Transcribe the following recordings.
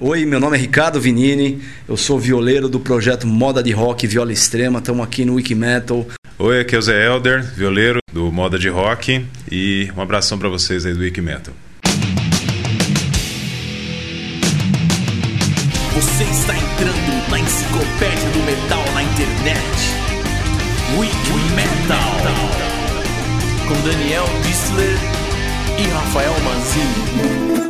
Oi, meu nome é Ricardo Vinini, eu sou violeiro do projeto Moda de Rock Viola Extrema, estamos aqui no Wikimetal. Oi, aqui é o Zé Elder, violeiro do Moda de Rock e um abração para vocês aí do Wikimetal. Você está entrando na enciclopédia do metal na internet. Wiki Metal. Com Daniel Distler e Rafael Manzini.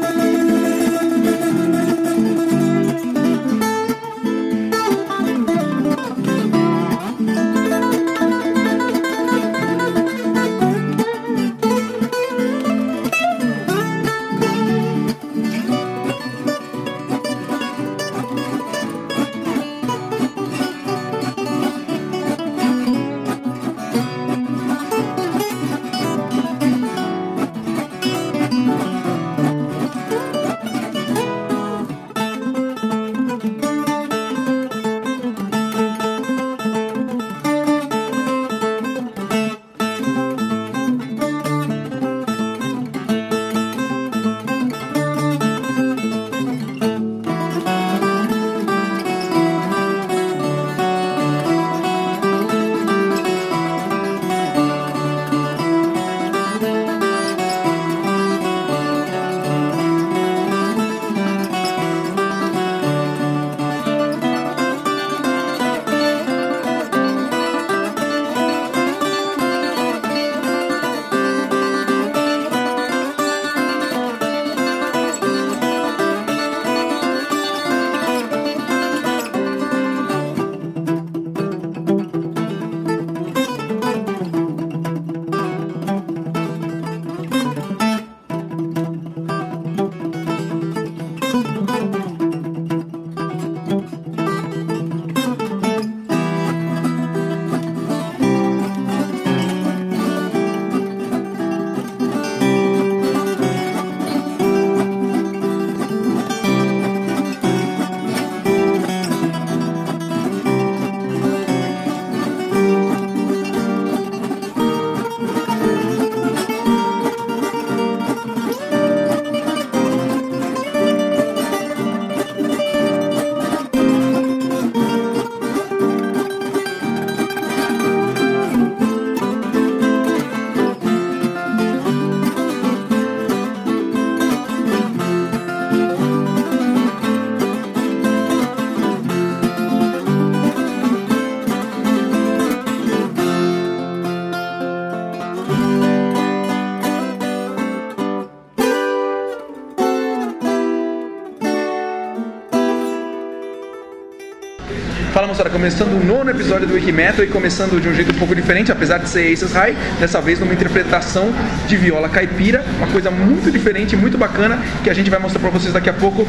Moçada, começando o nono episódio do Wikimetal e começando de um jeito um pouco diferente, apesar de ser Aces High, dessa vez numa interpretação de viola caipira, uma coisa muito diferente, muito bacana, que a gente vai mostrar pra vocês daqui a pouco.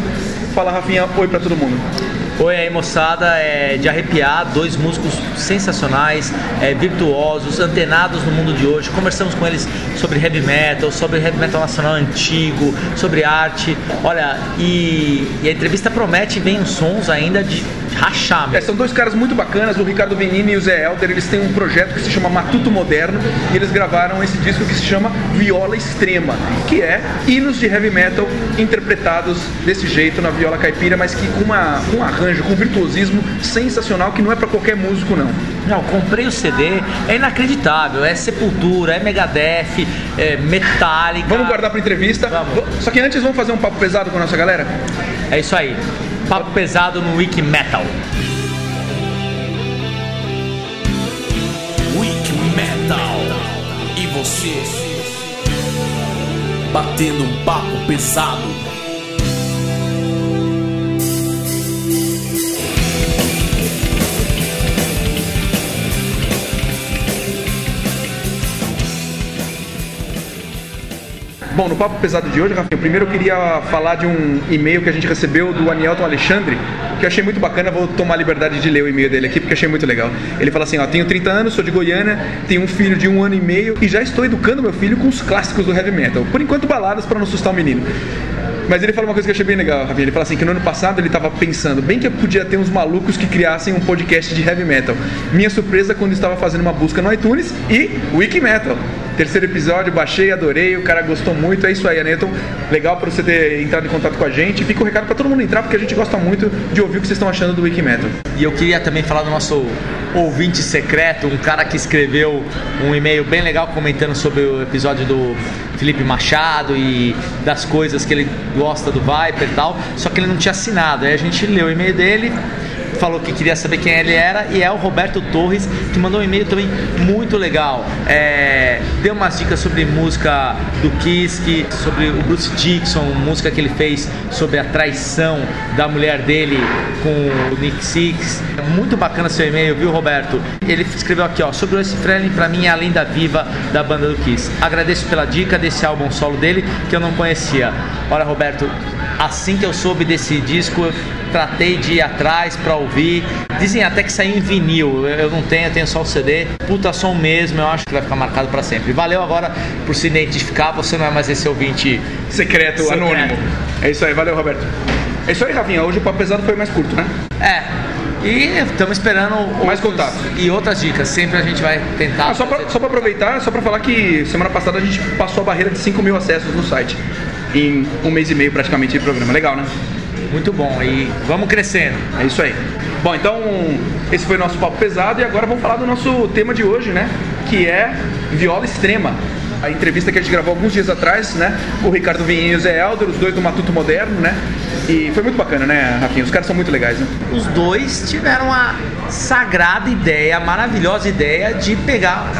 Fala Rafinha, oi pra todo mundo. Oi aí moçada, é de arrepiar, dois músicos sensacionais, é, virtuosos, antenados no mundo de hoje. Conversamos com eles sobre heavy metal, sobre heavy metal nacional antigo, sobre arte. Olha, e, e a entrevista promete, vem uns sons ainda de rachar É, mesmo. são dois caras muito bacanas, o Ricardo Benini e o Zé Elder, eles têm um projeto que se chama Matuto Moderno e eles gravaram esse disco que se chama Viola Extrema, que é hinos de heavy metal interpretados desse jeito na viola caipira, mas que com, uma, com um arranjo, com um virtuosismo sensacional que não é pra qualquer músico não. Não, comprei o CD, é inacreditável, é Sepultura, é Megadeth, é Metallica. Vamos guardar pra entrevista. Vamos. Só que antes vamos fazer um papo pesado com a nossa galera? É isso aí, papo pesado no Wiki Metal. Wiki Metal. E você? Batendo um papo pesado. Bom, no papo pesado de hoje, Rafinha, primeiro eu queria falar de um e-mail que a gente recebeu do Anielton Alexandre, que eu achei muito bacana, vou tomar a liberdade de ler o e-mail dele aqui, porque achei muito legal. Ele fala assim, ó, tenho 30 anos, sou de Goiânia, tenho um filho de um ano e meio e já estou educando meu filho com os clássicos do heavy metal. Por enquanto, baladas para não assustar o menino. Mas ele fala uma coisa que eu achei bem legal, Rafinha. Ele fala assim que no ano passado ele estava pensando, bem que podia ter uns malucos que criassem um podcast de heavy metal. Minha surpresa quando estava fazendo uma busca no iTunes e Wiki Metal. Terceiro episódio, baixei, adorei, o cara gostou muito. É isso aí, Aneton. Legal para você ter entrado em contato com a gente. Fica o recado para todo mundo entrar, porque a gente gosta muito de ouvir o que vocês estão achando do Wiki Metal. E eu queria também falar do nosso ouvinte secreto, um cara que escreveu um e-mail bem legal comentando sobre o episódio do Felipe Machado e das coisas que ele gosta do Viper e tal, só que ele não tinha assinado. Aí a gente leu o e-mail dele, falou que queria saber quem ele era e é o Roberto Torres que mandou um e-mail também muito legal. É, deu umas dicas sobre música do Kiss, sobre o Bruce Dixon, música que ele fez sobre a traição da mulher dele com o Nick Six. É muito bacana seu e-mail, viu, Roberto? Ele escreveu aqui, ó, sobre o Ace Frehley, pra mim é a lenda viva da banda do Kiss. Agradeço pela dica desse álbum solo dele que eu não conhecia. Olha, Roberto, assim que eu soube desse disco, tratei de ir atrás pra ouvir. Dizem até que saiu em vinil. Eu não tenho, eu tenho só o CD. Puta som mesmo, eu acho que vai ficar marcado pra sempre. Valeu agora por se identificar, você não é mais esse ouvinte Secreto, Secreto. anônimo. É isso aí, valeu, Roberto. É isso aí, Rafinha. Hoje o papo pesado foi mais curto, né? É. E estamos esperando Mais contatos. E outras dicas. Sempre a gente vai tentar. Ah, só, pra aproveitar, só pra falar que semana passada a gente passou a barreira de 5 mil acessos no site. Em um mês e meio praticamente de programa. Legal, né? Muito bom. E vamos crescendo. É isso aí. Bom, então esse foi o nosso papo pesado e agora vamos falar do nosso tema de hoje, né? Que é viola extrema. A entrevista que a gente gravou alguns dias atrás, né? O Ricardo Vinha e o Zé Helder, os dois do Matuto Moderno, né? E foi muito bacana, né, Rafinha? Os caras são muito legais, né? Os dois tiveram a sagrada ideia, a maravilhosa ideia de pegar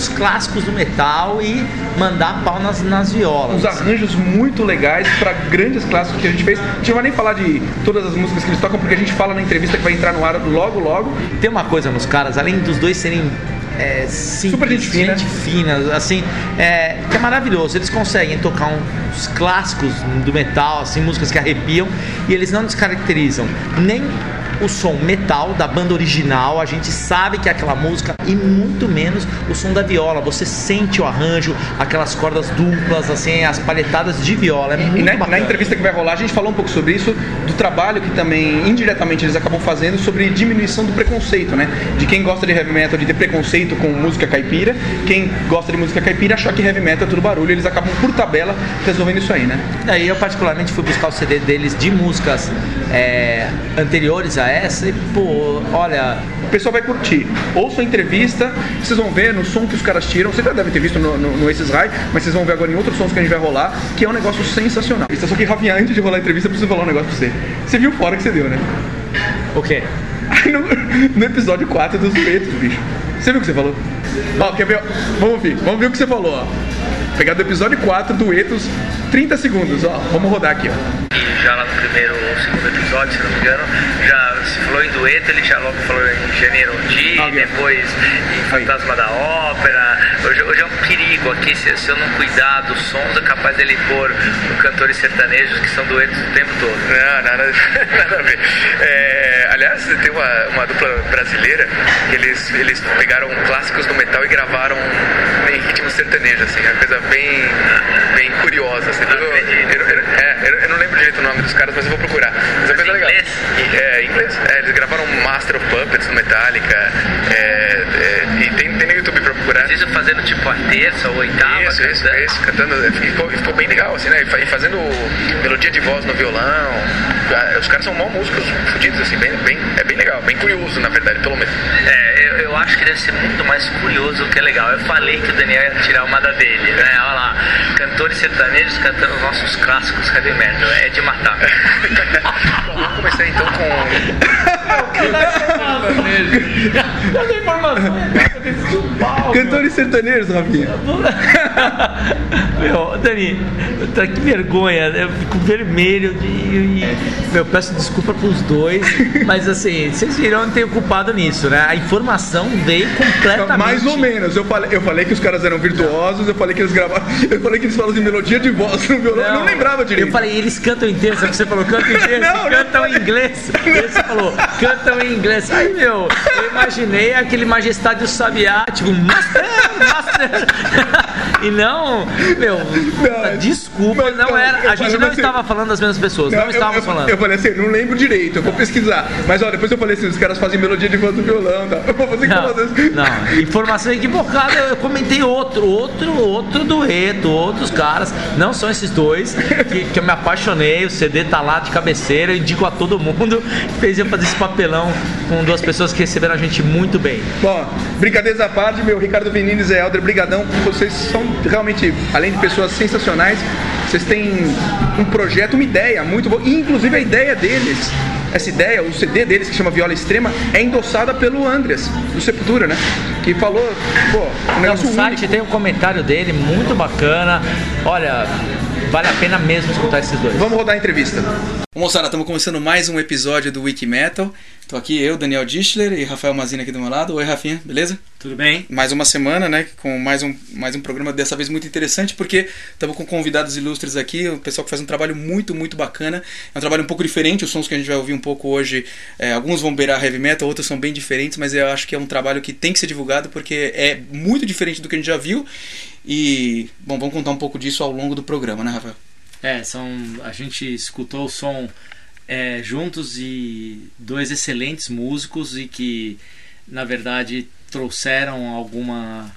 os clássicos do metal e mandar pau nas, nas violas. Uns arranjos muito legais para grandes clássicos que a gente fez. A gente não vai nem falar de todas as músicas que eles tocam, porque a gente fala na entrevista que vai entrar no ar logo, logo. Tem uma coisa nos caras, além dos dois serem é, simples, Super gente fina. fina, assim, é, que é maravilhoso. Eles conseguem tocar uns clássicos do metal, assim, músicas que arrepiam, e eles não descaracterizam nem o som metal da banda original, a gente sabe que é aquela música, e muito menos o som da viola. Você sente o arranjo, aquelas cordas duplas, assim, as palhetadas de viola. É E na, na entrevista que vai rolar, a gente falou um pouco sobre isso, do trabalho que também, indiretamente, eles acabam fazendo sobre diminuição do preconceito, né? De quem gosta de heavy metal, de ter preconceito com música caipira, quem gosta de música caipira achar que heavy metal é tudo barulho, eles acabam, por tabela, resolvendo isso aí, né? Daí eu particularmente fui buscar o CD deles de músicas é, anteriores a essa e, pô, olha, O pessoal vai curtir. Ouça a entrevista, vocês vão ver no som que os caras tiram, vocês já devem ter visto no, no, no Aces High, mas vocês vão ver agora em outros sons que a gente vai rolar, que é um negócio sensacional. Só que, Rafinha, antes de rolar a entrevista, eu preciso falar um negócio pra você. Você viu fora que você deu, né? o quê? No, no episódio 4 dos peitos, bicho. Você viu o que você falou? Ó, quer ver? Vamos ouvir, vamos ver o que você falou, ó. Pegar do episódio 4 do Etos, 30 segundos, ó. Vamos rodar aqui, ó. E já lá no primeiro ou segundo episódio, se não me engano, já se falou em dueto, ele já logo falou em Janeiro Di, Ah, depois em Fantasma da Ópera. Hoje, hoje é um perigo aqui, se, se eu não cuidar dos sons, é capaz dele pôr cantores sertanejos que são duetos o tempo todo. Não, nada, nada a ver. É, aliás, tem uma, uma dupla brasileira que eles, eles pegaram clássicos do metal e gravaram em ritmo sertanejo, assim, uma coisa bem, bem curiosa. Assim, eu, eu- eu- é, eu- não lembro direito o nome dos caras, mas eu vou procurar. Mas é coisa legal. inglês? É, em inglês. É, eles gravaram Master of Puppets do Metallica. é, é, e tem, tem no YouTube pra procurar. Isso fazendo tipo a terça ou oitava, Isso, isso, cantando. isso, cantando, e ficou, ficou bem legal, assim, né? E E fazendo melodia de voz no violão. Ah, Os caras são mó músicos fodidos, assim, bem, bem, é bem legal, bem curioso, na verdade, pelo menos. É, eu, eu acho que deve ser muito mais curioso do que legal. Eu falei que o Daniel ia tirar uma da dele, né? Olha lá, cantores sertanejos cantando os nossos clássicos heavy metal. É de matar. Bom, vamos começar então com. Cantores sertanejos, Rafinha. Meu, Dani, tá, que vergonha, eu fico vermelho de, e, meu, peço desculpa pros dois, mas assim, vocês viram, eu não tenho culpado nisso, né? A informação veio completamente. Mais ou menos. Eu falei, eu falei que os caras eram virtuosos, eu falei que eles gravaram. Eu falei que eles falam de melodia de voz no violão. eu não lembrava direito. Eu falei, eles cantam em o que você falou? Cantam em inglês, Não, não cantam falei. em inglês. Aí você falou, cantam em inglês. Aí, meu, eu imaginei aquele Majestade do Sabiá, tipo, Master, Master. E não, meu, desculpa, mas não não, era. eu A gente não assim- estava falando das mesmas pessoas, não, eu, estávamos eu, falando. eu falei assim, não lembro direito, eu vou pesquisar. Mas ó, depois eu falei assim, os caras fazem melodia de voz do violão, tá? Eu vou fazer Não, não, informação equivocada. Eu comentei outro, outro, outro dueto, outros caras. Não são esses dois que, que eu me apaixonei. O CD tá lá de cabeceira. Eu indico a todo mundo que fez eu fazer esse papelão com duas pessoas que receberam a gente muito bem. Bom, brincadeiras à parte, meu Ricardo e Zé Helder, brigadão. Vocês são realmente, além de pessoas sensacionais, vocês têm um projeto, uma ideia muito boa. E, inclusive a ideia deles, essa ideia, o CD deles que chama Viola Extrema, é endossada pelo Andreas, do Sepultura, né? Que falou, pô, um No negócio site único. tem um comentário dele muito bacana. Olha, vale a pena mesmo escutar esses dois. Vamos rodar a entrevista. Moçada, estamos começando mais um episódio do Wiki Metal. Tô aqui eu, Daniel Dischler e Rafael Mazina aqui do meu lado. Oi, Rafinha, beleza? Tudo bem? mais uma semana, né, com mais um, mais um programa dessa vez muito interessante, porque estamos com convidados ilustres aqui, o pessoal que faz um trabalho muito, muito bacana. É um trabalho um pouco diferente, os sons que a gente vai ouvir um pouco hoje, é, alguns vão beirar heavy metal, outros são bem diferentes, mas eu acho que é um trabalho que tem que ser divulgado porque é muito diferente do que a gente já viu. E, bom, vamos contar um pouco disso ao longo do programa, né, Rafael? É, são, a gente escutou o som é, juntos e dois excelentes músicos e que, na verdade, trouxeram alguma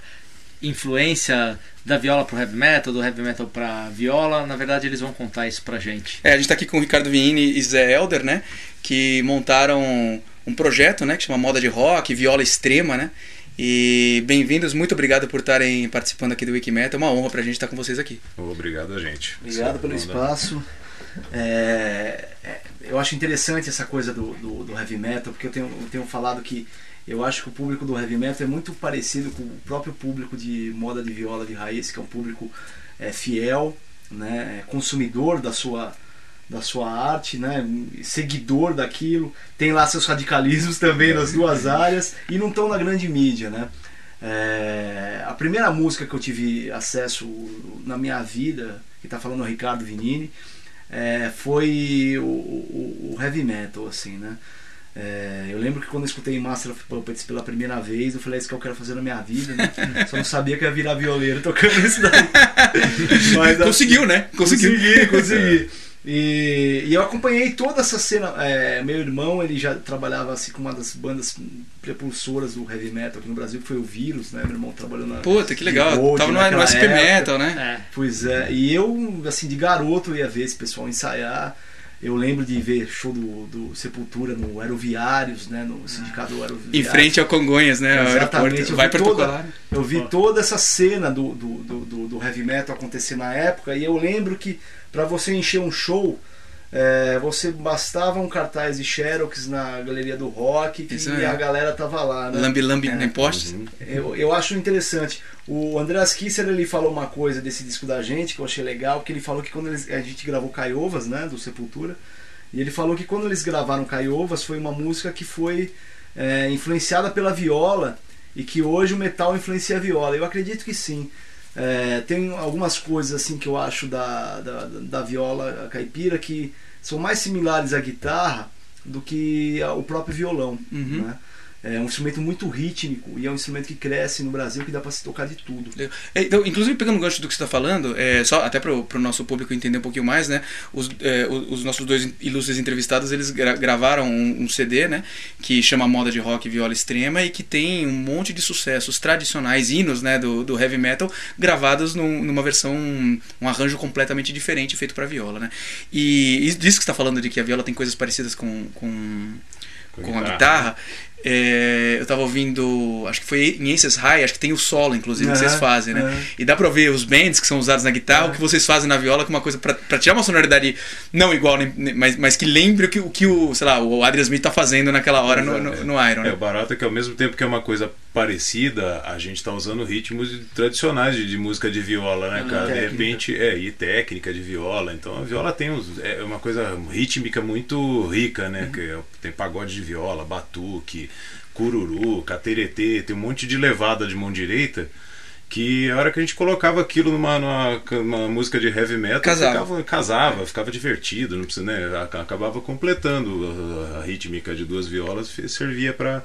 influência da viola pro heavy metal, do heavy metal pra viola. Na verdade, eles vão contar isso pra gente. É, a gente está aqui com o Ricardo Vini e Zé Elder, né? Que montaram um projeto, né? Que chama Moda de Rock, Viola Extrema, né? E bem-vindos, muito obrigado por estarem participando aqui do Wikimeta. É uma honra pra gente estar com vocês aqui. Obrigado a gente. Obrigado pelo Manda- espaço. É, é, eu acho interessante essa coisa do, do, do heavy metal, porque eu tenho, eu tenho falado que eu acho que o público do heavy metal é muito parecido com o próprio público de moda de viola de raiz, que é um público é, fiel, né, é consumidor da sua, da sua arte, né, seguidor daquilo, tem lá seus radicalismos também nas duas áreas e não estão na grande mídia, né? É, a primeira música que eu tive acesso na minha vida, que está falando o Ricardo Vinini, é, foi o, o- o heavy metal, assim, né? É, eu lembro que quando eu escutei Master of Puppets pela primeira vez, eu falei, é isso que eu quero fazer na minha vida, né? Só não sabia que ia virar violeiro tocando isso daí. Mas, assim, Conseguiu, né? Consegui, consegui. E, e eu acompanhei toda essa cena. é, meu irmão, ele já trabalhava assim com uma das bandas prepulsoras do heavy metal aqui no Brasil, que foi o Vírus, né? Meu irmão trabalhou na. Puta, que legal. Gold Tava no, no SP época. Metal, né? É, Pois é, e eu, assim, de garoto ia ver esse pessoal ensaiar. Eu lembro de ver show do, do Sepultura no Aeroviários, né? No sindicato do Aeroviários. Em frente ao Congonhas, né? Exatamente, eu Vai toda-. Eu vi toda essa cena do, do, do, do- do heavy metal acontecer na época e eu lembro que para você encher um show, é, você bastava um cartaz de Xerox na galeria do rock que Isso é. a galera tava lá, né? Lambi lambi É. postes. Eu, eu acho interessante. O Andreas Kisser ele falou uma coisa desse disco da gente que eu achei legal, que ele falou que quando eles- a gente gravou Caiovas, né, do Sepultura, e ele falou que quando eles gravaram Caiovas foi uma música que foi é, influenciada pela viola e que hoje o metal influencia a viola. Eu acredito que sim. É, tem algumas coisas assim que eu acho da, da, da viola caipira que são mais similares à guitarra do que ao próprio violão. Uhum. Né? É um instrumento muito rítmico e é um instrumento que cresce no Brasil que dá para se tocar de tudo. Então, inclusive, pegando o gancho do que você está falando, é, só até para o nosso público entender um pouquinho mais, né? Os, é, os os nossos dois ilustres entrevistados, eles gra- gravaram um, um CD, né? Que chama Moda de Rock Viola Extrema e que tem um monte de sucessos tradicionais, hinos, né? Do, do heavy metal, gravados num- numa versão, um arranjo completamente diferente, feito para viola, né? E isso disso que você está falando de que a viola tem coisas parecidas com, com, com a guitarra. É, eu tava ouvindo, acho que foi em Aces High, acho que tem o solo, inclusive, que É, vocês fazem, né? é. E dá pra ver os bends que são usados na guitarra, o que vocês fazem na viola, que é uma coisa pra, pra tirar uma sonoridade não igual, mas, mas que lembre o que, o que o, sei lá, o Adrian Smith tá fazendo naquela hora no, no, no Iron. É, né? o barato é que ao mesmo tempo que é uma coisa parecida, a gente tá usando ritmos tradicionais de, de música de viola, né, cara? De repente, é, e técnica de viola. Então a viola tem uns, é uma coisa rítmica muito rica, né? Que é- tem pagode de viola, batuque, cururu, cateretê, tem um monte de levada de mão direita. Que a hora que a gente colocava aquilo numa, numa, numa música de heavy metal, Casava. ficava, casava, ficava divertido, não precisa, né? Ac- Acabava completando a, a rítmica de duas violas, servia para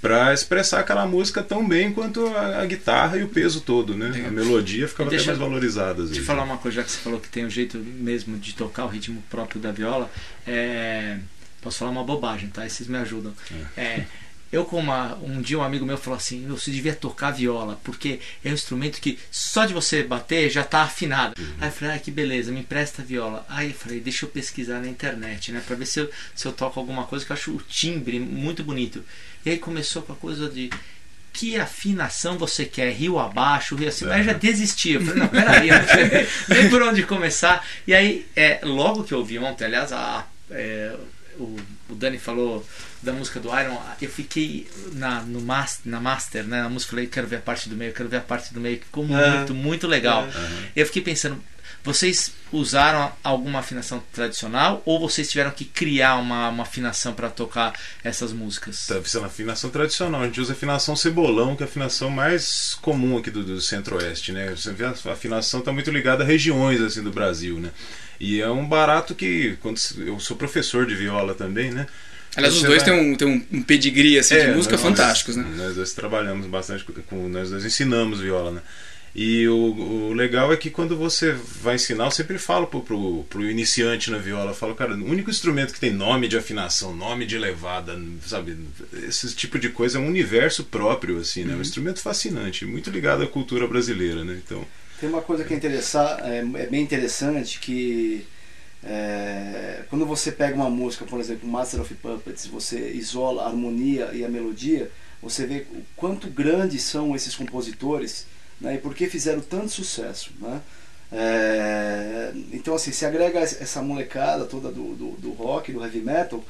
para expressar aquela música tão bem quanto a, a guitarra e o peso todo, né? A melodia ficava até mais valorizada. Deixa eu falar uma coisa, já que você falou que tem um jeito mesmo de tocar o ritmo próprio da viola. É... Posso falar uma bobagem, tá? E vocês me ajudam. É, Eu, com uma, um dia, um amigo meu falou assim: "Meu, você devia tocar viola, porque é um instrumento que só de você bater já tá afinado. Aí eu falei: ah, que beleza, me empresta a viola. Aí eu falei: deixa eu pesquisar na internet, né, pra ver se eu, se eu toco alguma coisa que eu acho o timbre muito bonito. E aí começou com a coisa de que afinação você quer, rio abaixo, rio acima. Aí eu já desisti. Eu falei, não, peraí, eu não sei nem por onde começar. E aí, é, logo que eu vi ontem, aliás, a, é, o, o Dani falou da música do Iron, eu fiquei na, no mas, na Master, né? Na música, falei, quero ver a parte do meio, quero ver a parte do meio, que ficou É. muito, muito legal. Eu fiquei pensando, vocês usaram alguma afinação tradicional ou vocês tiveram que criar uma, uma afinação para tocar essas músicas? Tá, é uma afinação tradicional. A gente usa afinação cebolão, que é a afinação mais comum aqui do, do centro-oeste, né? Você vê, A afinação está muito ligada a regiões assim do Brasil, né? E é um barato que quando eu sou professor de viola também, né? Aliás, os dois vai- têm um, têm um, pedigree assim, de É, música nós- fantásticos, né? Nós dois trabalhamos bastante com, nós dois ensinamos viola, né? E o, o legal é que quando você vai ensinar, eu sempre falo pro, pro, pro iniciante na viola, eu falo, cara, o único instrumento que tem nome de afinação, nome de levada, sabe, esse tipo de coisa é um universo próprio, assim, né? Um instrumento fascinante, muito ligado à cultura brasileira, né? Então, Tem uma coisa que é, interessar, é, é bem interessante que é, quando você pega uma música, por exemplo, Master of Puppets, você isola a harmonia e a melodia, você vê o quanto grandes são esses compositores né, e por que fizeram tanto sucesso. Né? É, então assim, se agrega essa molecada toda do, do, do rock, do heavy metal,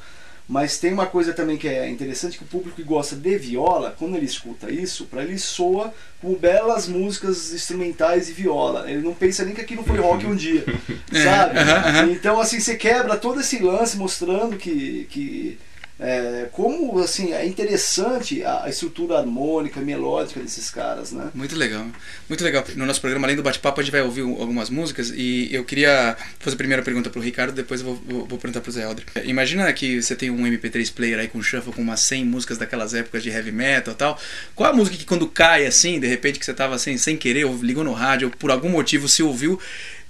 mas tem uma coisa também que é interessante que o público que gosta de viola, quando ele escuta isso, para ele soa como belas músicas instrumentais de viola. Ele não pensa nem que aquilo foi rock um dia, sabe? aham, aham. Então assim você quebra todo esse lance mostrando que, que é, como assim é interessante a, estrutura harmônica, melódica desses caras, né? Muito legal, muito legal. No nosso programa, além do bate-papo, a gente vai ouvir algumas músicas e eu queria fazer a primeira pergunta pro Ricardo, depois eu vou, vou, vou perguntar pro Zé Helder. Imagina que você tem um MP3 player aí com shuffle com umas 100 músicas daquelas épocas de heavy metal e tal. Qual a música que quando cai assim, de repente que você tava assim, sem querer, ou ligou no rádio, ou por algum motivo se ouviu,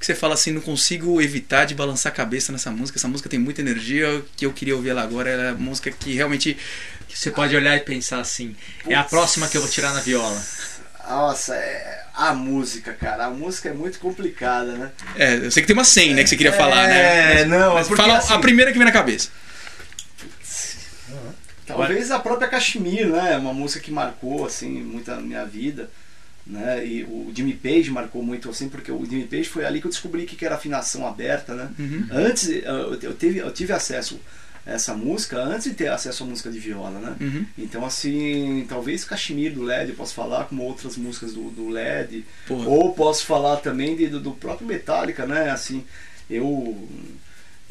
que você fala assim, não consigo evitar de balançar a cabeça nessa música, essa música tem muita energia, que eu queria ouvir ela agora, ela é a música que realmente Você pode olhar e pensar assim, é a próxima que eu vou tirar na viola. Nossa, é a música, cara. A música é muito complicada, né? É, eu sei que tem uma 100, né, que você queria falar, né? É, não, Mas é porque fala assim- a primeira que vem na cabeça. Talvez a própria Kashmir, né? Uma música que marcou assim muito a minha vida, né? E o Jimmy Page marcou muito assim, porque o Jimmy Page foi ali que eu descobri que era afinação aberta, né? Antes eu, eu tive eu tive acesso a essa música antes de ter acesso à música de viola, né? Uhum. Então assim, talvez Kashmir do LED eu posso falar como outras músicas do, do LED, Porra. ou posso falar também de- do, do próprio Metallica, né? Assim, eu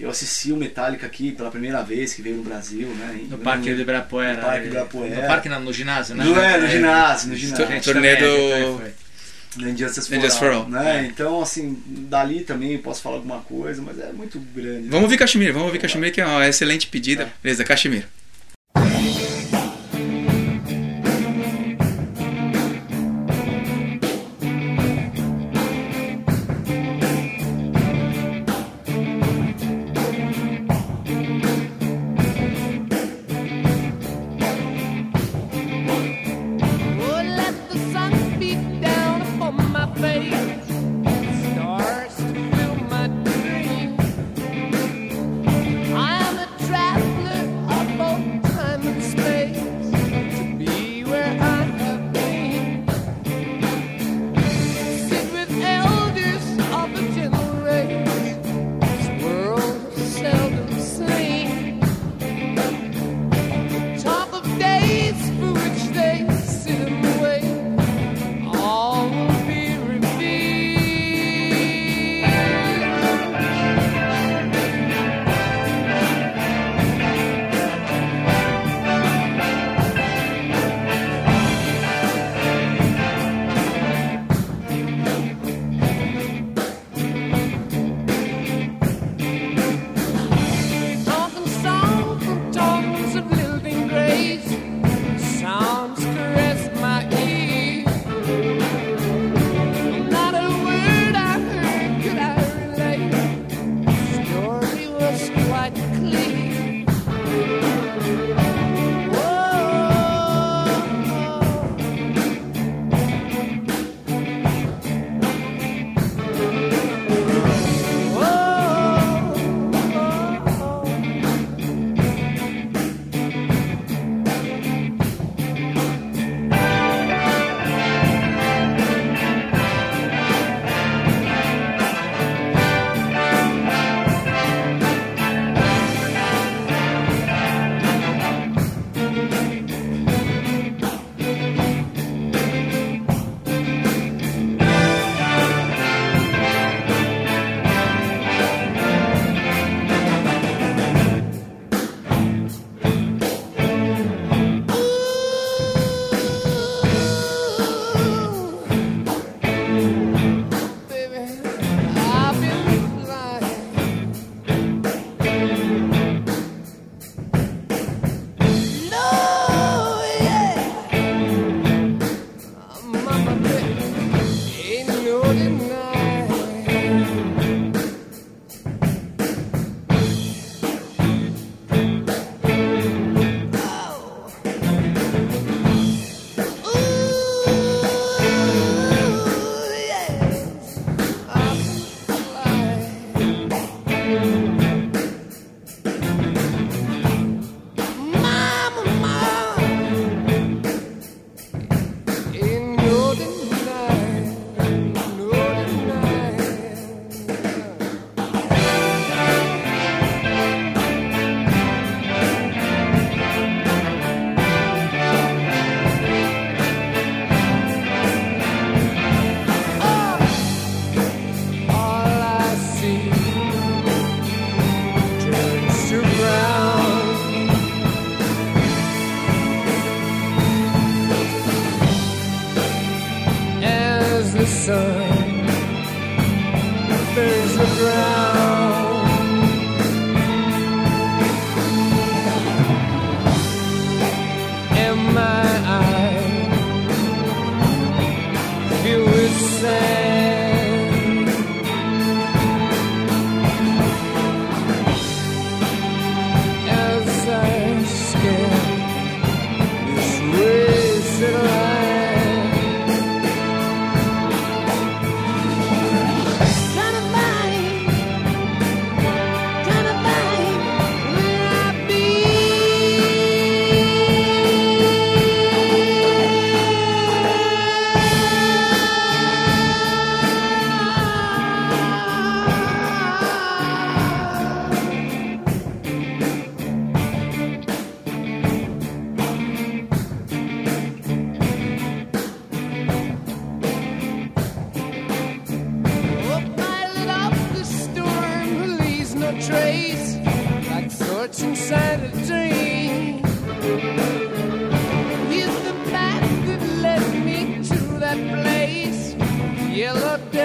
eu assisti o Metallica aqui pela primeira vez que veio no Brasil, né? No Parque do Ibirapuera. No Parque do é, Ibirapuera. No parque no ginásio, né? No, é, no ginásio, no ginásio. gente do-. No Injustice for, Injustice for All. Né? Então, assim, dali também posso falar alguma coisa, mas é muito grande. Vamos ouvir Kashmir, vamos ouvir Kashmir, que é uma excelente pedida. Beleza, Kashmir.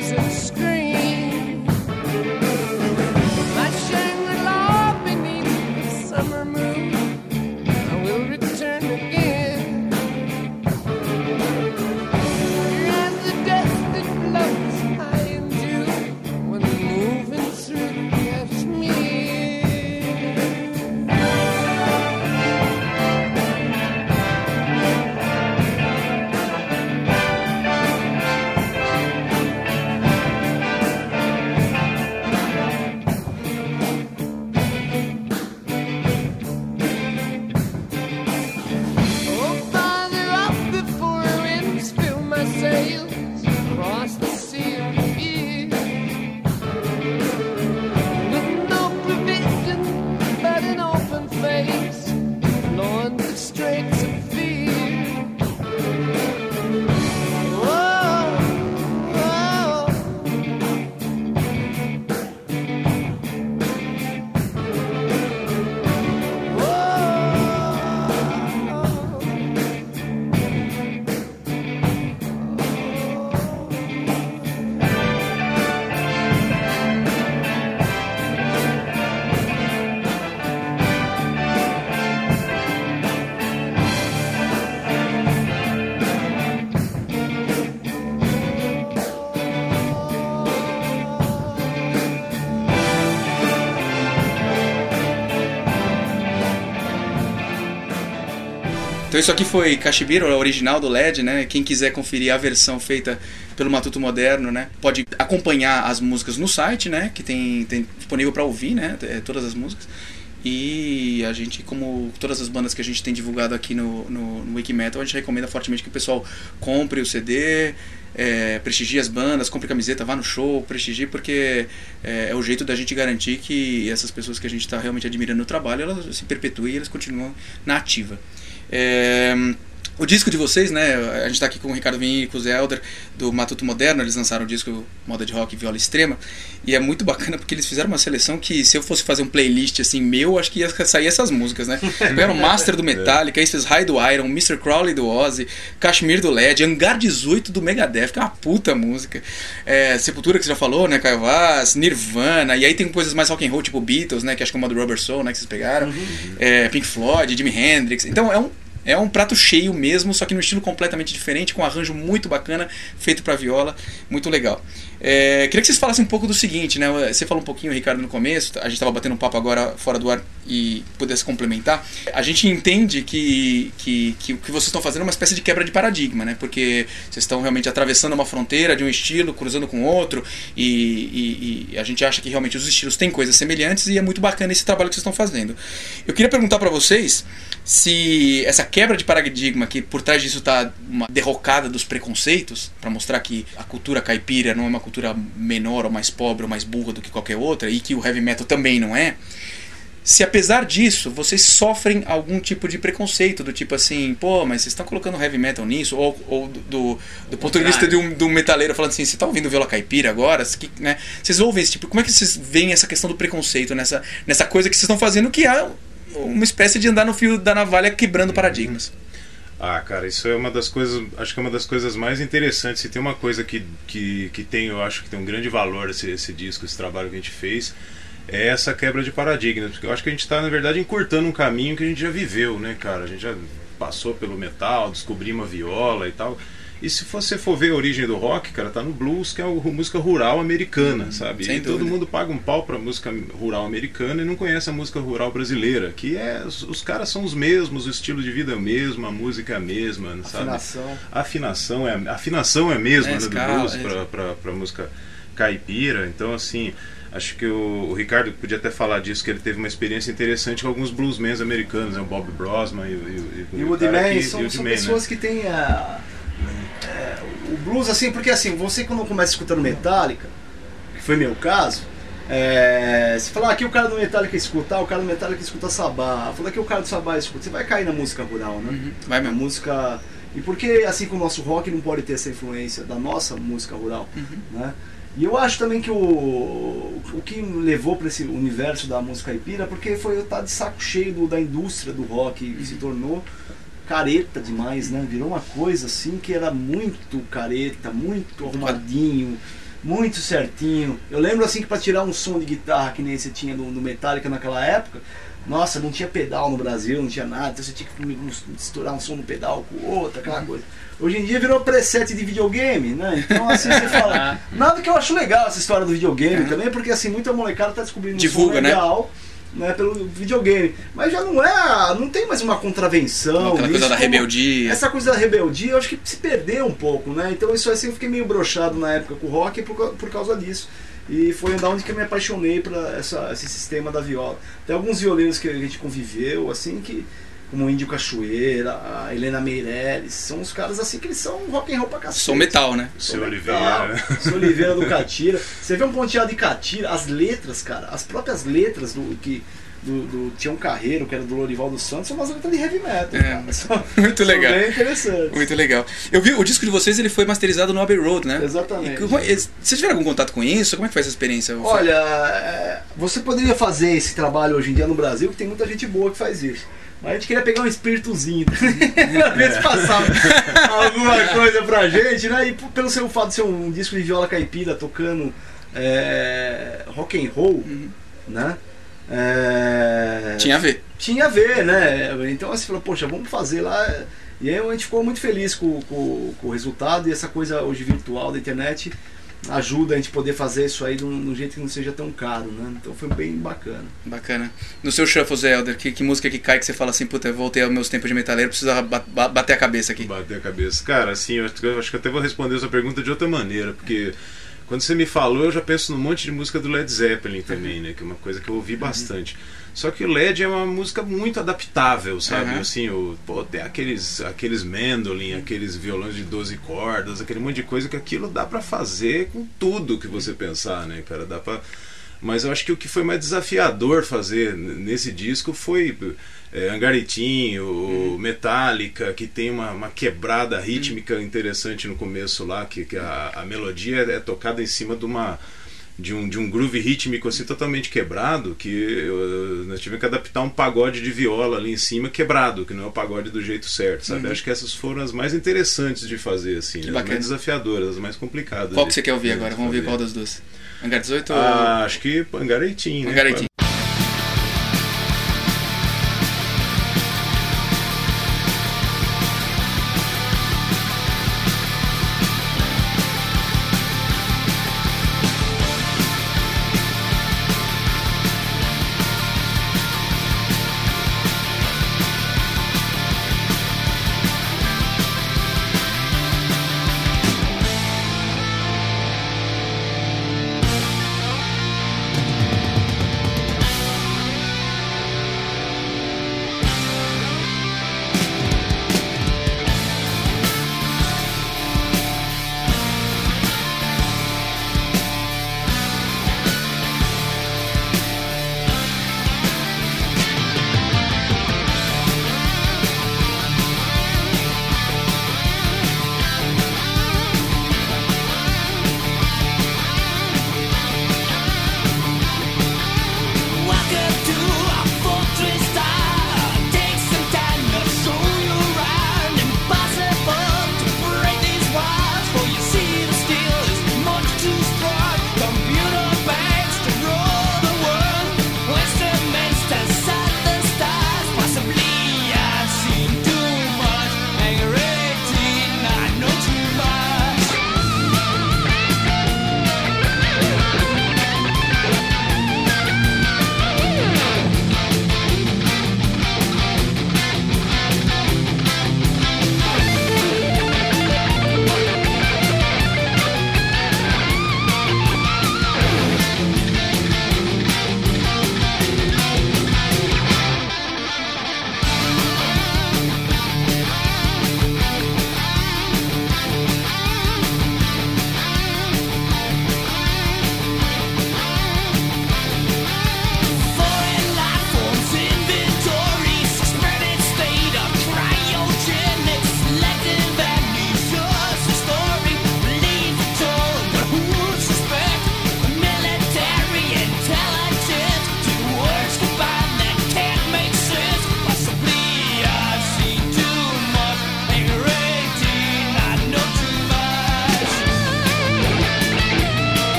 desert Então isso aqui foi Cachibiro, a original do LED, né? Quem quiser conferir a versão feita pelo Matuto Moderno, né? Pode acompanhar as músicas no site, né? Que tem, tem disponível para ouvir, né? é, Todas as músicas. E a gente, como todas as bandas que a gente tem divulgado aqui no, no, no Wikimetal, a gente recomenda fortemente que o pessoal compre o CD, é, prestigie as bandas, compre camiseta, vá no show, prestigie, porque é, é o jeito da gente garantir que essas pessoas que a gente está realmente admirando o trabalho, elas se perpetuem e elas continuam na ativa. É, o disco de vocês, né? A gente tá aqui com o Ricardo Vinini e com o Zé Elder do Matuto Moderno, eles lançaram o disco Moda de Rock e Viola Extrema. E é muito bacana porque eles fizeram uma seleção que, se eu fosse fazer um playlist assim meu, acho que ia sair essas músicas, né? Pegaram Master do Metallica, Aces High do Iron, Mr. Crowley do Ozzy, Kashmir do LED, Hangar 18 do Megadeth, que é uma puta música. É, Sepultura, que você já falou, né? Caio Vaz, Nirvana, e aí tem coisas mais rock and roll, tipo Beatles, né? Que acho que é uma do Rubber Soul, né? Que vocês pegaram. É, Pink Floyd, Jimi Hendrix. Então é um é um prato cheio mesmo, só que num estilo completamente diferente, com um arranjo muito bacana, feito para viola, muito legal. É, queria que vocês falassem um pouco do seguinte, né? Você falou um pouquinho, Ricardo, no começo, a gente estava batendo um papo agora fora do ar e pudesse complementar. A gente entende que, que, que o que vocês estão fazendo é uma espécie de quebra de paradigma, né? Porque vocês estão realmente atravessando uma fronteira de um estilo, cruzando com outro, e, e, e a gente acha que realmente os estilos têm coisas semelhantes e é muito bacana esse trabalho que vocês estão fazendo. Eu queria perguntar para vocês se essa quebra de paradigma, que por trás disso está uma derrocada dos preconceitos, para mostrar que a cultura caipira não é uma cultura menor ou mais pobre ou mais burra do que qualquer outra, e que o heavy metal também não é, se apesar disso vocês sofrem algum tipo de preconceito, do tipo assim, pô, mas vocês estão colocando heavy metal nisso, ou, ou do, do, do ponto de vista de um, de um metaleiro falando assim, você está ouvindo viola caipira agora? Que, né? Vocês ouvem esse tipo, como é que vocês veem essa questão do preconceito nessa, nessa coisa que vocês estão fazendo que é uma espécie de andar no fio da navalha quebrando paradigmas? Ah, cara, isso é uma das coisas, acho que é uma das coisas mais interessantes. Se tem uma coisa que, que, que tem, eu acho que tem um grande valor esse, esse disco, esse trabalho que a gente fez, é essa quebra de paradigmas. Porque eu acho que a gente está, na verdade, encurtando um caminho que a gente já viveu, né, cara? A gente já passou pelo metal, descobrimos a viola e tal. E se você for ver a origem do rock, cara, tá no blues, que é a música rural americana, sabe? sem e todo dúvida. mundo paga um pau pra música rural americana e não conhece a música rural brasileira, que é os, os caras são os mesmos, o estilo de vida é o mesmo, a música é a mesma, sabe? Afinação. A afinação é a afinação é a mesma É, né, do escala, blues é. pra, pra, pra música caipira. Então, assim, acho que o, o Ricardo podia até falar disso, que ele teve uma experiência interessante com alguns bluesmen americanos, né? o Bob Brosman e, o- e, E o Woody Man são, e são Man, pessoas né? que têm a- é, o blues assim, porque assim, você quando começa escutando Metallica, que foi meu caso, é, se falar aqui o cara do Metallica escutar, o cara do Metallica escuta Sabá, falar que o cara do Sabá escuta, você vai cair na música rural, né? Uhum, vai Na mesmo. música. E porque assim com o nosso rock não pode ter essa influência da nossa música rural, Uhum. né? E eu acho também que o, o que me levou para esse universo da música caipira, porque foi eu estar de saco cheio do- da indústria do rock e se tornou careta demais, né? Virou uma coisa assim que era muito careta, muito arrumadinho, muito certinho. Eu lembro assim que para tirar um som de guitarra que nem você tinha no, no Metallica naquela época, nossa, não tinha pedal no Brasil, não tinha nada, então você tinha que misturar um som no pedal com o outro, aquela coisa. Hoje em dia virou preset de videogame, né? Então assim você fala. Nada que eu acho legal essa história do videogame também, porque assim, muita molecada tá descobrindo um Divulga, som né? legal. Né, pelo videogame, mas já não é, não tem mais uma contravenção. Aquela coisa da como- rebeldia. Essa coisa da rebeldia, eu acho que se perdeu um pouco, né? Então isso assim eu fiquei meio brochado na época com o rock por, por causa disso. E foi da onde que eu me apaixonei por essa, esse sistema da viola. Tem alguns violeiros que a gente conviveu, assim, que como o Índio Cachoeira, a Helena Meirelles, são os caras assim que eles são rock and roll pra cacete. Sou metal, né? Seu Metal, Oliveira. Seu Oliveira do Catira. Você vê um ponteado de Catira, as letras, cara, as próprias letras do que do, do Tião Carreiro, que era do Lorival dos Santos, são umas letras de heavy metal, É, cara. São- muito são legal. bem interessantes. Muito legal. Eu vi o disco de vocês, ele foi masterizado no Abbey Road, né? Exatamente. E e- Vocês tiveram algum contato com isso? Como é que foi essa experiência? Olha, é, você poderia fazer esse trabalho hoje em dia no Brasil, que tem muita gente boa que faz isso. Mas a gente queria pegar um espíritozinho, pra ver se passava alguma coisa pra gente, né? E pelo seu fato de ser um disco de viola caipira tocando é, rock and roll, né? É, Tinha a ver. tinha a ver, né? Então assim, falou, poxa, vamos fazer lá. E aí a gente ficou muito feliz com, com, com o resultado e essa coisa hoje virtual da internet ajuda a gente poder fazer isso aí de um, de um jeito que não seja tão caro, né? Então foi bem bacana. Bacana. No seu shuffle, Zé Helder, que, que música que cai que você fala assim, puta, eu voltei aos meus tempos de metaleiro, precisa ba- ba- bater a cabeça aqui? Bater a cabeça. Cara, assim, eu acho que- eu acho que até vou responder essa pergunta de outra maneira, porque quando você me falou, eu já penso num monte de música do Led Zeppelin também, né? Que é uma coisa que eu ouvi bastante. Só que o Led é uma música muito adaptável, sabe? Uhum. Assim, o, pô, tem aqueles, aqueles mandolin, aqueles violões de 12 cordas, aquele monte de coisa que aquilo dá pra fazer com tudo que você pensar, né, cara? Dá pra... Mas eu acho que o que foi mais desafiador fazer nesse disco foi é, Angaritim, o Metallica, que tem uma, uma quebrada rítmica interessante no começo lá, que, que a, a melodia é, é tocada em cima de uma de um, de um groove rítmico assim totalmente quebrado que eu, nós tivemos que adaptar um pagode de viola ali em cima quebrado que não é o pagode do jeito certo sabe Uhum. acho que essas foram as mais interessantes de fazer assim as mais desafiadoras as mais complicadas Qual que você quer ouvir agora? Vamos ouvir qual das duas? Hangar 18 ou... ah, acho que Angaritim né? Angaritim.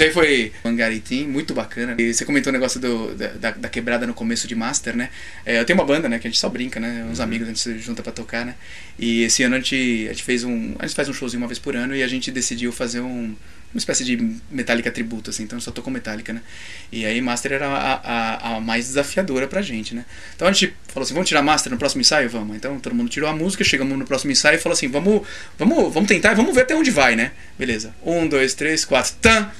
Você aí foi Mangaritim, muito bacana. E você comentou o negócio do, da, da- da quebrada no começo de Master, né? É, eu tenho uma banda, né? Que a gente só brinca, né? Uns amigos, a gente se junta pra tocar, né? E esse ano a gente, a gente fez um. A gente faz um showzinho uma vez por ano e a gente decidiu fazer um. Uma espécie de Metallica tributo, assim, então só tocou Metallica, né? E aí Master era a, a, a mais desafiadora pra gente, né? Então a gente falou assim, vamos tirar Master no próximo ensaio? Vamos. Então todo mundo tirou a música, chegamos no próximo ensaio e falou assim, vamos, vamos, vamos tentar e vamos ver até onde vai, né? Beleza. Um, dois, três, quatro. Tan!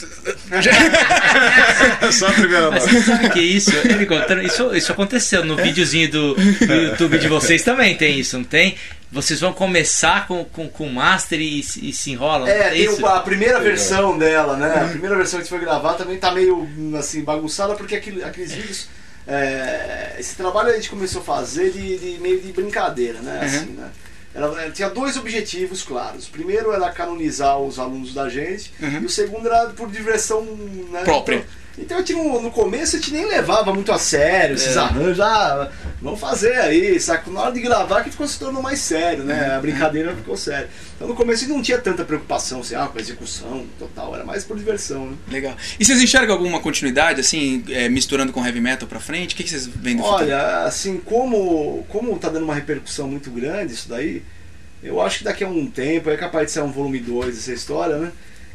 Só a primeira Mas nota. você sabe que isso, contando, isso, isso aconteceu no videozinho do, do YouTube de vocês também, tem isso, não tem? Vocês vão começar com, com, com Master e, se- e se enrolam. É, tem isso? a primeira versão dela, né? A primeira versão que foi gravar também tá meio assim bagunçada porque aquele- aqueles vídeos. é, esse trabalho a gente começou a fazer de, de meio de brincadeira, né? Assim, né? Era- é, tinha dois objetivos claros. O primeiro era canonizar os alunos da gente, e o segundo era por diversão né? Própria. Então a gente no, no começo a gente nem levava muito a sério esses É. arranjos, ah, vamos fazer aí, saco? Na hora de gravar que ficou se tornou mais sério, né? Uhum. A brincadeira ficou séria. Então no começo a gente não tinha tanta preocupação assim, ah, com a execução total, era mais por diversão, né? Legal. E vocês enxergam alguma continuidade, assim, é, misturando com heavy metal pra frente? O que, que vocês veem do futuro? Olha, assim, como, como tá dando uma repercussão muito grande isso daí, eu acho que daqui a um tempo é capaz de ser um volume 2 essa história, né?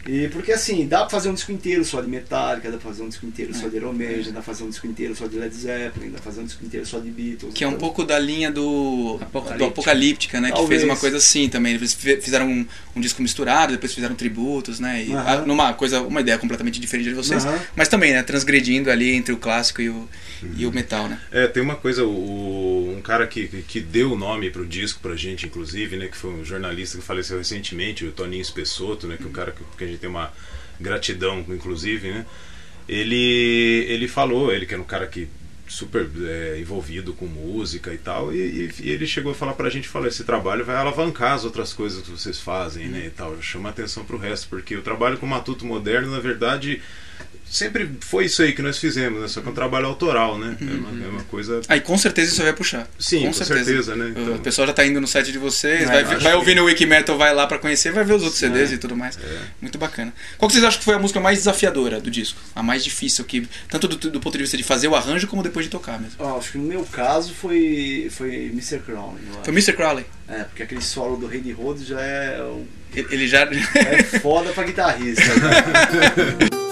E porque assim, dá pra fazer um disco inteiro só de Metallica, dá pra fazer um disco inteiro só de Iron Maiden, dá pra fazer um disco inteiro só de Led Zeppelin, dá pra fazer um disco inteiro só de Beatles. Que é um Então, pouco da linha do Apocalíptica, do Apocalíptica. Né? Que Talvez. fez uma coisa assim também. Eles fi- fizeram um, um disco misturado, depois fizeram tributos, né? E, Aham. ah, numa coisa, uma ideia completamente diferente de vocês. Aham. Mas também, né? Transgredindo ali entre o clássico e o, e o metal, né? É, tem uma coisa, o, um cara que, que- que deu o nome pro disco pra gente, inclusive, né, que foi um jornalista que faleceu recentemente, o Toninho Espessoto, né, que é um cara que, que a gente tem uma gratidão, inclusive, né, ele, ele falou, ele que era um cara que super é, envolvido com música e tal, e, e- e ele chegou a falar pra gente, falou, esse trabalho vai alavancar as outras coisas que vocês fazem, né, e tal, chama atenção pro resto, porque o trabalho com o Matuto Moderno, na verdade, sempre foi isso aí que nós fizemos, né, só que é um trabalho autoral, né, é, uma, é uma coisa... Aí com certeza isso vai puxar. Sim, com certeza, né? Então- O pessoal já tá indo no site de vocês, É, vai, vai, acho ouvir no Wikimetal, vai lá pra conhecer, vai ver os outros CDs É. e tudo mais. Muito bacana. Qual que vocês acham que foi a música mais desafiadora do disco? A mais difícil, que tanto do, do ponto de vista de fazer o arranjo como depois de tocar mesmo? ó, acho que no meu caso foi, foi Mr. Crown. eu Foi. Mr. Crowley. É, porque aquele solo do Rei de Rhodes já é, Ele ele já. é foda pra guitarrista. né?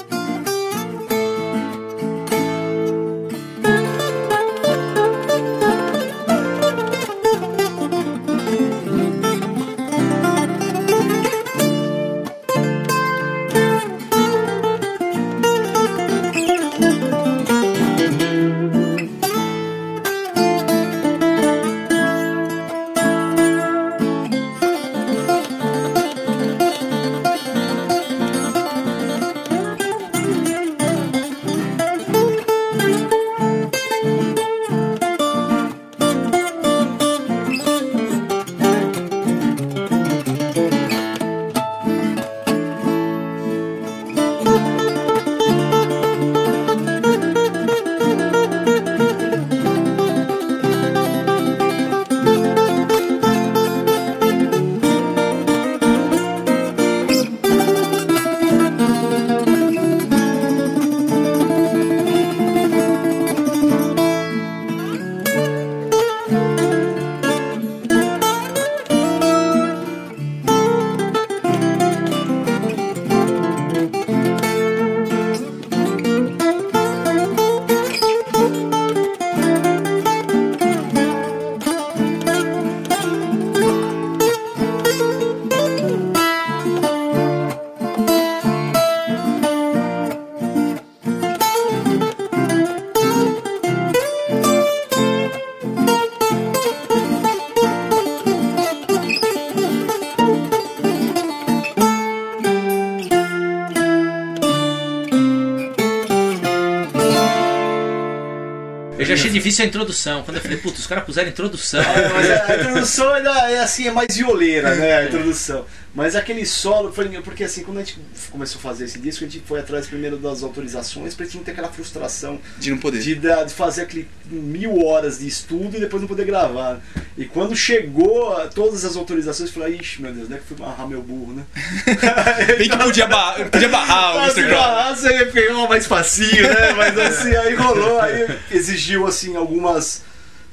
Difícil a introdução. Quando eu falei, putz, os caras puseram introdução. É, mas a, a introdução ainda é assim, é mais violeira, né? A introdução. Mas aquele solo, foi, porque assim, quando a gente começou a fazer esse disco, a gente foi atrás primeiro das autorizações pra gente não ter aquela frustração De não poder. de, de fazer aquele mil horas de estudo e depois não poder gravar. E quando chegou todas as autorizações, eu falei, ixi, meu Deus, onde é que fui amarrar meu burro, né? Bem que podia, ba podia barrar o Mr. Você pegou mais facinho, né? Mas assim, aí rolou, aí exigiu assim algumas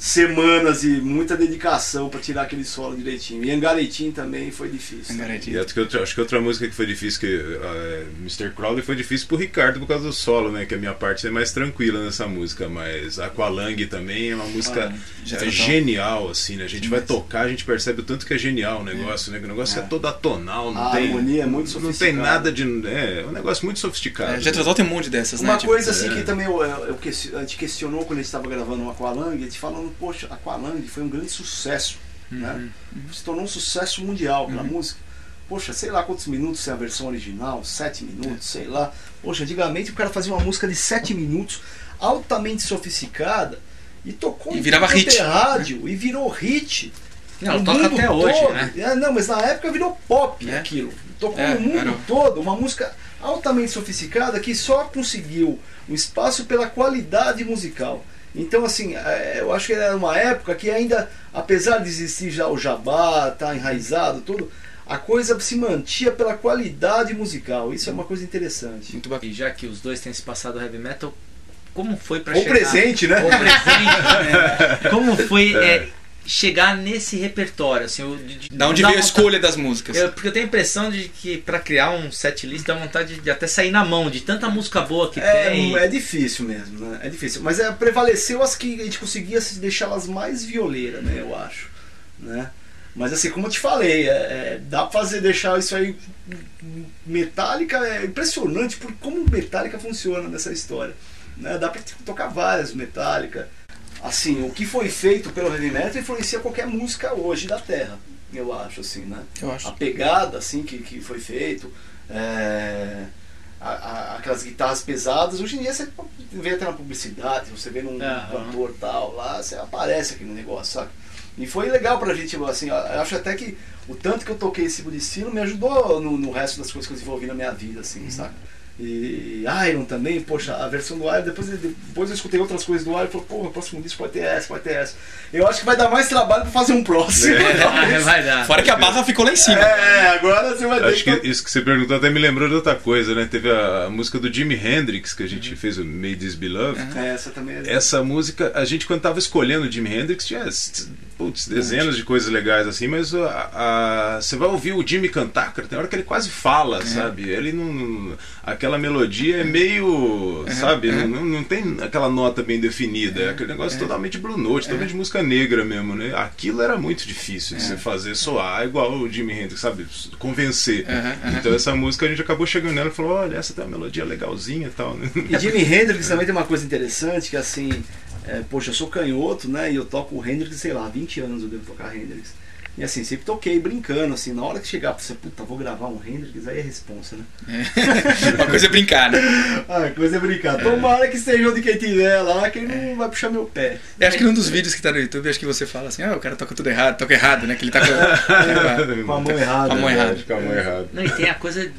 semanas e muita dedicação pra tirar aquele solo direitinho. E Angaretim também foi difícil. E acho que, outra, acho que outra música que foi difícil, que eh, Mr. Crowley foi difícil pro Ricardo por causa do solo, né? Que a minha parte é mais tranquila nessa música, mas Aqualung também é uma música já é total. genial, assim, né? A gente vai tocar, a gente percebe o tanto que é genial o negócio, né? Que o negócio é, todo atonal, não A tem. harmonia é muito Não tem sofisticada. nada de. É, é um negócio muito sofisticado. É, Jethro Tull tem um monte dessas, né? Uma Tipo, coisa assim é. que também eu, eu, eu a gente questionou quando a gente estava gravando o Aqualung, a gente falando, poxa, Aqualung foi um grande sucesso, né? Se tornou um sucesso mundial pela música. Poxa, sei lá quantos minutos é a versão original, sete minutos, sei lá. Poxa, antigamente o cara fazia uma música de sete minutos, altamente sofisticada, e tocou E virava quanto hit. é rádio, e virou hit. Não, No toca até hoje, todo. né? É, não, mas na época virou pop É. aquilo. Tocou É, no mundo era- todo, uma música altamente sofisticada que só conseguiu um espaço pela qualidade musical. Então, assim, é, eu acho que era uma época que ainda, apesar de existir já o jabá, tá enraizado, tudo, a coisa se mantinha pela qualidade musical. Isso é uma coisa interessante. Muito bacana. E já que os dois têm se passado heavy metal, como foi pra Ou chegar... presente, né? Ou presente, né? Como foi é, chegar nesse repertório? Assim, o- de, de- Da onde veio a vontade- escolha das músicas? Eu- porque eu tenho a impressão de que pra criar um set list dá vontade de até sair na mão, de tanta música boa que tem. É, é difícil mesmo, né? É difícil. Mas é, prevaleceu as que a gente conseguia se deixá-las mais violeiras, né? Eu acho. Né? Mas assim, como eu te falei, é, é, dá pra fazer, deixar isso aí metálica, é impressionante por como metálica funciona nessa história. Né? Dá pra tocar várias metálica. Assim, o que foi feito pelo heavy metal influencia qualquer música hoje da Terra, eu acho, assim, né? Eu acho. a pegada assim que, que foi feito é, a- a- aquelas guitarras pesadas hoje em dia você vê até na publicidade você vê num cantor tal lá você aparece aqui no negócio sabe e foi legal pra gente assim eu acho até que o tanto que eu toquei esse tipo me ajudou no, no resto das coisas que eu desenvolvi na minha vida assim sabe e Iron também, poxa, a versão do Iron, depois, depois eu escutei outras coisas do Iron e falei, porra, o próximo disco vai ter essa, vai ter essa. Eu acho que vai dar mais trabalho pra fazer um próximo. Ah, vai dar. Fora que a barra ficou lá em cima. É, agora você vai ter Acho que isso que você perguntou até me lembrou de outra coisa, né? Teve a, a música do Jimi Hendrix que a gente fez, o Made This Be Love. É, essa também é. Essa música, a gente quando tava escolhendo o Jimi Hendrix tinha putz, dezenas de coisas legais assim, mas a, a- você vai ouvir o Jimmy cantar, cara, tem hora que ele quase fala, sabe? Ele não, aquela melodia é meio, sabe? Não, não, não tem aquela nota bem definida, é aquele negócio totalmente blue note, totalmente música negra mesmo, né? Aquilo era muito difícil de você fazer soar igual o Jimi Hendrix, sabe? Convencer. Então essa música a gente acabou chegando nela e falou, olha, essa tem uma melodia legalzinha e tal, né? E Jimi Hendrix também tem uma coisa interessante, que assim, é, poxa, eu sou canhoto, né? E eu toco o Hendrix, sei lá, há 20 anos eu devo tocar Hendrix. E assim, sempre toquei brincando, assim, na hora que chegar pra você, puta, vou gravar um Hendrix, aí é responsa, né? Uma coisa é brincar, né? Ah, coisa é brincar. Tomara que esteja onde quem tiver lá, que ele não vai puxar meu pé. Eu acho que num dos vídeos que tá no YouTube, acho que você fala assim, ah, o cara toca tudo errado, toca errado, né? Que ele tá com, Com a mão errada. com a mão errada. Com a mão errada. Não, e tem a coisa,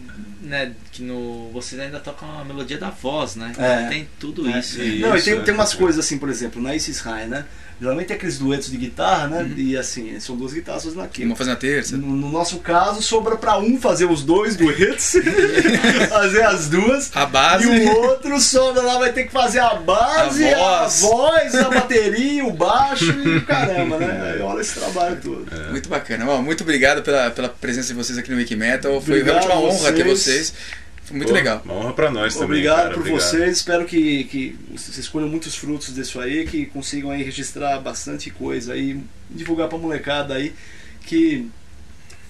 né, que no. Vocês ainda tocam a melodia da voz, né? É. Tem tudo isso. É. aí. Não, e Isso, tem, né? tem umas coisas assim, por exemplo, na Isis High, né? Geralmente tem aqueles duetos de guitarra, né? E assim, são duas guitarras fazendo aquilo. Vamos fazer na terça. No, no nosso caso, sobra pra um fazer os dois duetos, fazer as duas. A base. E o outro sobra lá, vai ter que fazer a base, A a voz. voz, a, bateria, o baixo e o caramba, né? Aí olha esse trabalho todo. Muito bacana. Ó, muito obrigado pela, pela presença de vocês aqui no Wiki Metal. Foi Obrigado uma a honra ter vocês. Vocês. Foi muito Pô, legal. Uma honra pra nós também. Obrigado cara, por obrigado. vocês, espero que, que vocês colham muitos frutos disso aí, que consigam aí registrar bastante coisa aí, divulgar pra molecada aí, que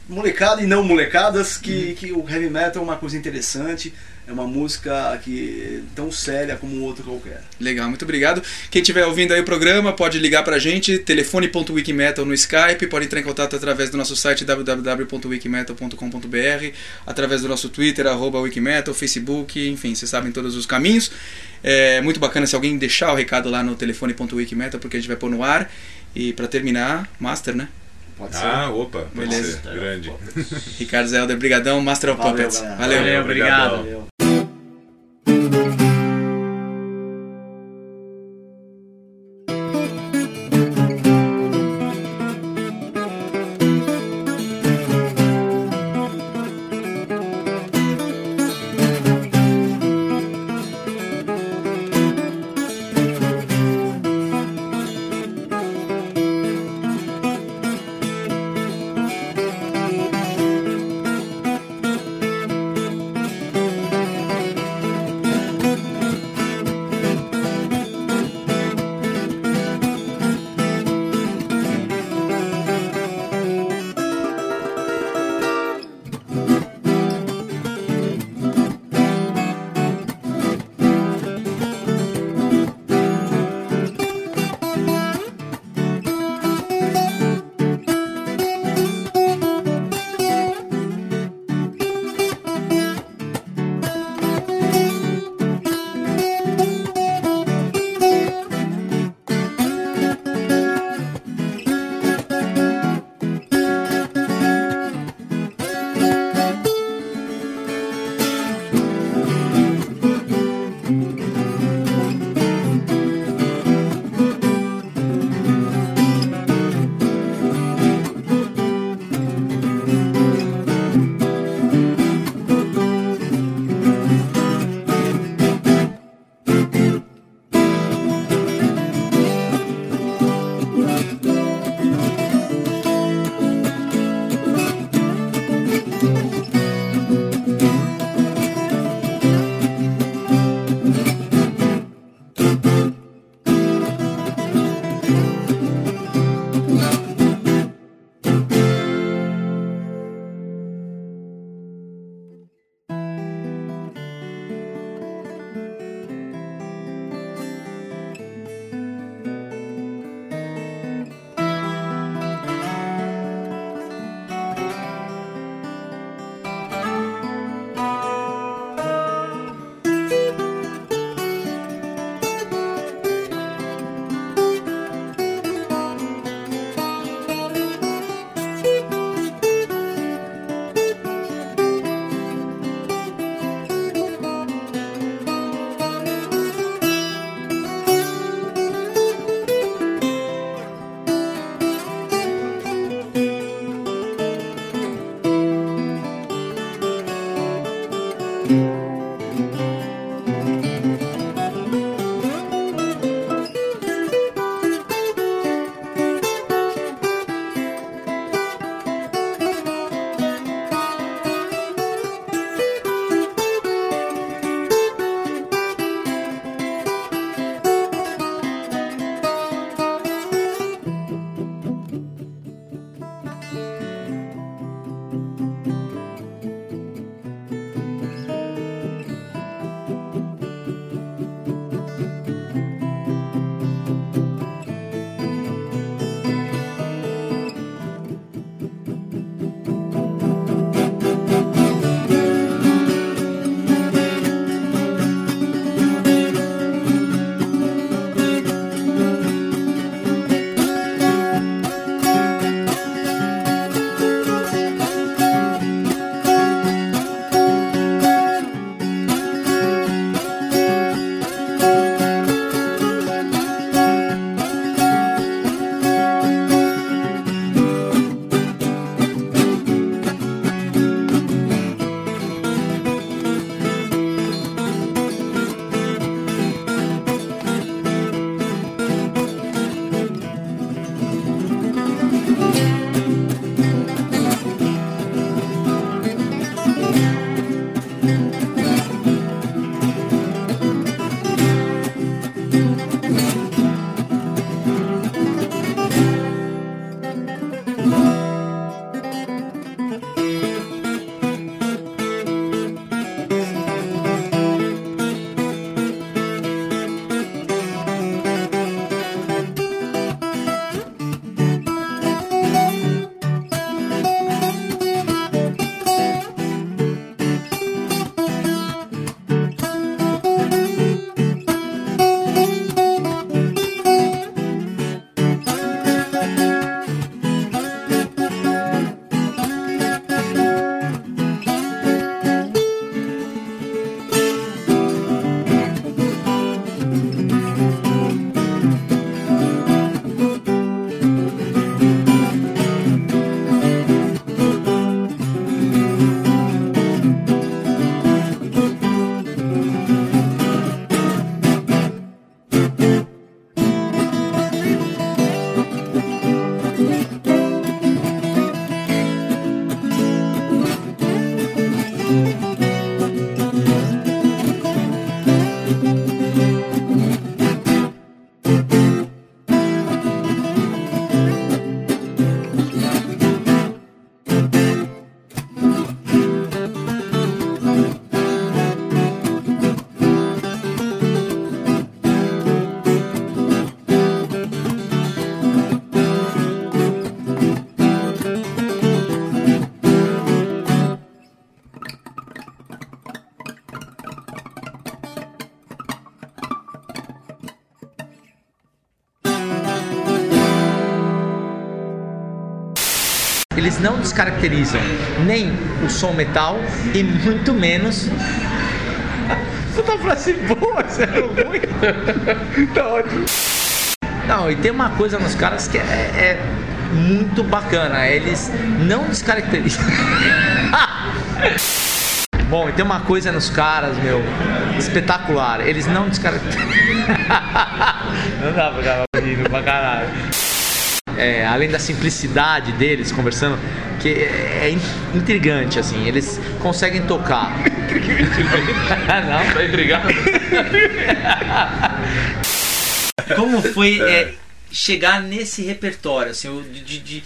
molecada e não molecadas, que, que o heavy metal é uma coisa interessante, é uma música que tão séria como outro qualquer. Legal, muito obrigado. Quem estiver ouvindo aí o programa, pode ligar pra gente, telefone.wikimetal no Skype, pode entrar em contato através do nosso site www.wikimetal.com.br, através do nosso Twitter, arroba Wikimetal, Facebook, enfim, vocês sabem todos os caminhos. É muito bacana se alguém deixar o recado lá no telefone.wikimetal, porque a gente vai pôr no ar. E pra terminar, Master, né? Pode ser? Ah, opa, pode Beleza. ser. Grande. Ricardo Zelder, brigadão, Master of Valeu, Puppets. galera. Valeu. Valeu, obrigado. Valeu. Eles não descaracterizam nem o som metal e muito menos. Puta frase boa, sério ruim. tá ótimo. Não, e tem uma coisa nos caras que é, é muito bacana. Eles não descaracterizam. Bom, e tem uma coisa nos caras, meu, espetacular. Eles não descaracterizam. não dá pra ficar rindo pra caralho. É, além da simplicidade deles conversando, que é in- intrigante, assim. Eles conseguem tocar. não, Tá intrigado? Como foi é, chegar nesse repertório, assim, o de. de- de-